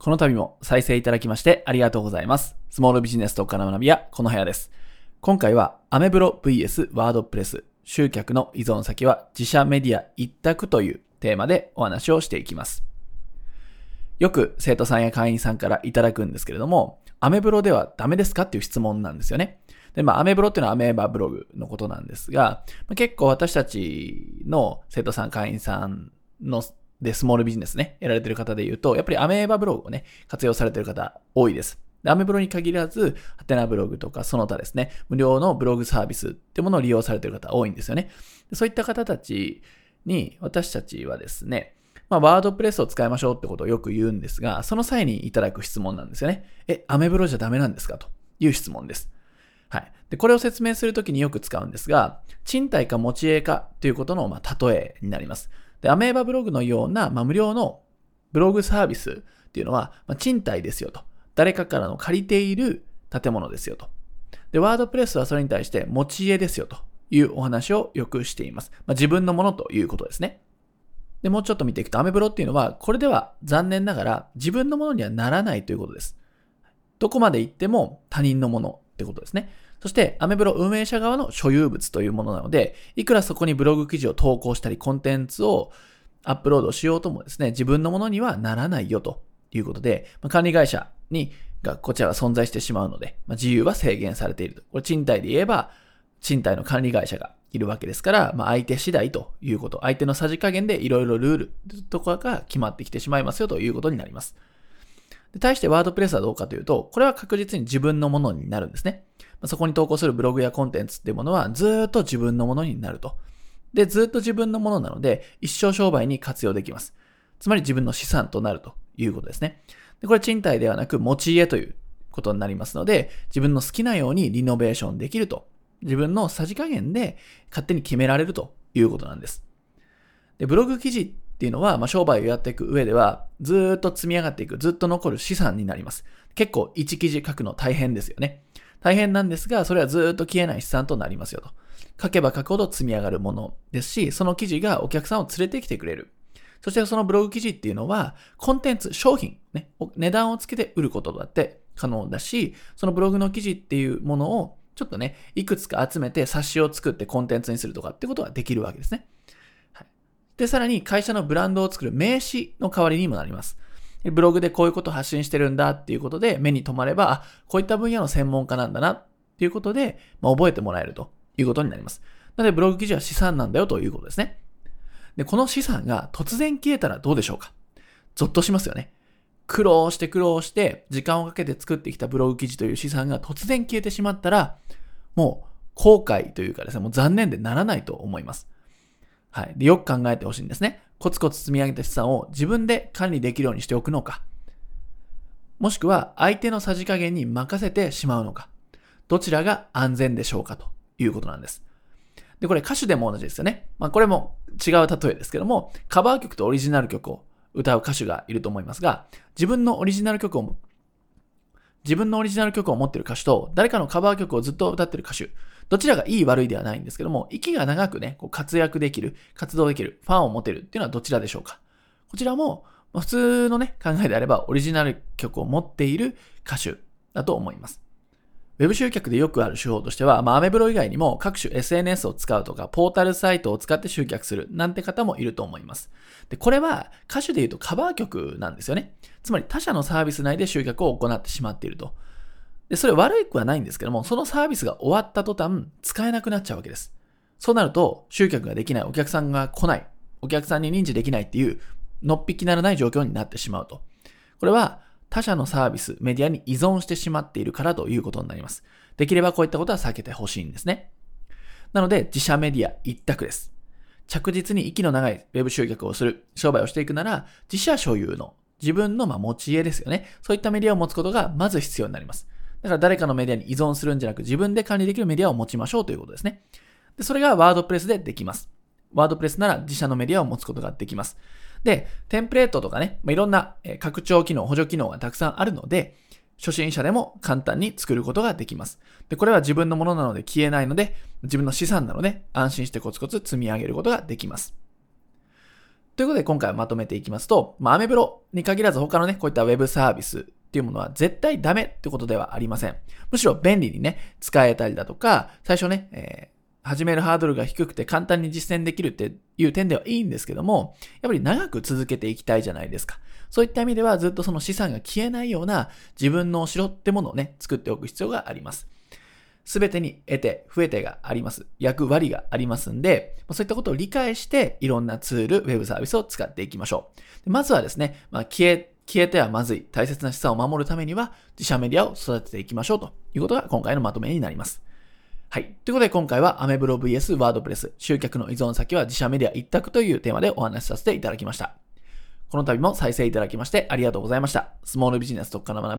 この度も再生いただきましてありがとうございます。スモールビジネス特化の学び屋、この部屋です。今回はアメブロ VS ワードプレス、集客の依存先は自社メディア一択というテーマでお話をしていきます。よく生徒さんや会員さんからいただくんですけれども、アメブロではダメですかっていう質問なんですよね。で、まあ、アメブロっていうのはアメーバブログのことなんですが、まあ結構私たちの生徒さん、会員さんので、スモールビジネスね、やられてる方で言うと、やっぱりアメーバブログをね、活用されてる方多いです。アメブロに限らず、ハテナブログとかその他ですね、無料のブログサービスってものを利用されてる方多いんですよね。そういった方たちに、私たちはですね、まあ、ワードプレスを使いましょうってことをよく言うんですが、その際にいただく質問なんですよね。え、アメブロじゃダメなんですかという質問です。はい。で、これを説明するときによく使うんですが、賃貸か持ち家かということの、まあ、例えになります。で、アメーバブログのような、まあ、無料のブログサービスっていうのは、まあ、賃貸ですよと。誰かからの借りている建物ですよと。で、ワードプレスはそれに対して持ち家ですよというお話をよくしています。まあ、自分のものということですね。で、もうちょっと見ていくと、アメブロっていうのは、これでは残念ながら自分のものにはならないということです。どこまで行っても他人のものってことですね。そして、アメブロ運営者側の所有物というものなので、いくらそこにブログ記事を投稿したり、コンテンツをアップロードしようともですね、自分のものにはならないよということで、まあ、管理会社に、がこちらが存在してしまうので、まあ、自由は制限されていると。これ賃貸で言えば、賃貸の管理会社がいるわけですから、まあ、相手次第ということ、相手のさじ加減でいろいろルールとかが決まってきてしまいますよということになります。で対してワードプレスはどうかというと、これは確実に自分のものになるんですね。そこに投稿するブログやコンテンツっていうものはずっと自分のものになると。で、ずっと自分のものなので、一生商売に活用できます。つまり自分の資産となるということですね。でこれ賃貸ではなく持ち家ということになりますので、自分の好きなようにリノベーションできると。自分のさじ加減で勝手に決められるということなんです。で、ブログ記事っていうのは、まあ、商売をやっていく上では、ずっと積み上がっていく、ずっと残る資産になります。結構1記事書くの大変ですよね。大変なんですが、それはずっと消えない資産となりますよと。書けば書くほど積み上がるものですし、その記事がお客さんを連れてきてくれる。そしてそのブログ記事っていうのは、コンテンツ、商品、ね、値段をつけて売ることだって可能だし、そのブログの記事っていうものを、ちょっとね、いくつか集めて冊子を作ってコンテンツにするとかってことができるわけですね。で、さらに会社のブランドを作る名刺の代わりにもなります。ブログでこういうことを発信してるんだっていうことで目に留まれば、あ、こういった分野の専門家なんだなっていうことで、まあ、覚えてもらえるということになります。なので、ブログ記事は資産なんだよということですね。で、この資産が突然消えたらどうでしょうか？ゾッとしますよね。苦労して苦労して時間をかけて作ってきたブログ記事という資産が突然消えてしまったら、もう後悔というかですね、もう残念でならないと思います。はい。で、よく考えてほしいんですね。コツコツ積み上げた資産を自分で管理できるようにしておくのか、もしくは相手のさじ加減に任せてしまうのか、どちらが安全でしょうかということなんです。で、これ歌手でも同じですよね。まあこれも違う例えですけども、カバー曲とオリジナル曲を歌う歌手がいると思いますが、自分のオリジナル曲を、自分のオリジナル曲を持ってる歌手と、誰かのカバー曲をずっと歌ってる歌手、どちらがいい悪いではないんですけども、息が長くね、こう活躍できる、活動できる、ファンを持てるっていうのはどちらでしょうかこちらも、普通のね、考えであれば、オリジナル曲を持っている歌手だと思います。ウェブ集客でよくある手法としては、まあ、アメブロ以外にも各種 SNS を使うとか、ポータルサイトを使って集客するなんて方もいると思います。で、これは歌手で言うとカバー曲なんですよね。つまり他社のサービス内で集客を行ってしまっていると。で、それ悪くはないんですけども、そのサービスが終わった途端、使えなくなっちゃうわけです。そうなると、集客ができない、お客さんが来ない、お客さんに認知できないっていう、のっぴきならない状況になってしまうと。これは、他社のサービス、メディアに依存してしまっているからということになります。できればこういったことは避けてほしいんですね。なので、自社メディア一択です。着実に息の長いウェブ集客をする、商売をしていくなら、自社所有の、自分のまあ持ち家ですよね。そういったメディアを持つことがまず必要になります。だから誰かのメディアに依存するんじゃなく自分で管理できるメディアを持ちましょうということですね。で、それがワードプレスでできます。ワードプレスなら自社のメディアを持つことができます。で、テンプレートとかね、まあ、いろんな拡張機能、補助機能がたくさんあるので、初心者でも簡単に作ることができます。で、これは自分のものなので消えないので、自分の資産なので安心してコツコツ積み上げることができます。ということで今回はまとめていきますと、まあ、アメブロに限らず他のね、こういったウェブサービスっていうものは絶対ダメってことではありません。むしろ便利にね、使えたりだとか、最初ね、えー始めるハードルが低くて簡単に実践できるっていう点ではいいんですけども、やっぱり長く続けていきたいじゃないですか。そういった意味ではずっとその資産が消えないような自分のお城ってものをね、作っておく必要があります。すべてに得て、増えてがあります。役割がありますんで、そういったことを理解して、いろんなツール、ウェブサービスを使っていきましょう。まずはですね、まあ、消え、消えてはまずい。大切な資産を守るためには、自社メディアを育てていきましょうということが今回のまとめになります。はい。ということで今回はアメブロ VS ワードプレス、集客の依存先は自社メディア一択というテーマでお話しさせていただきました。この度も再生いただきましてありがとうございました。スモールビジネス特化の学び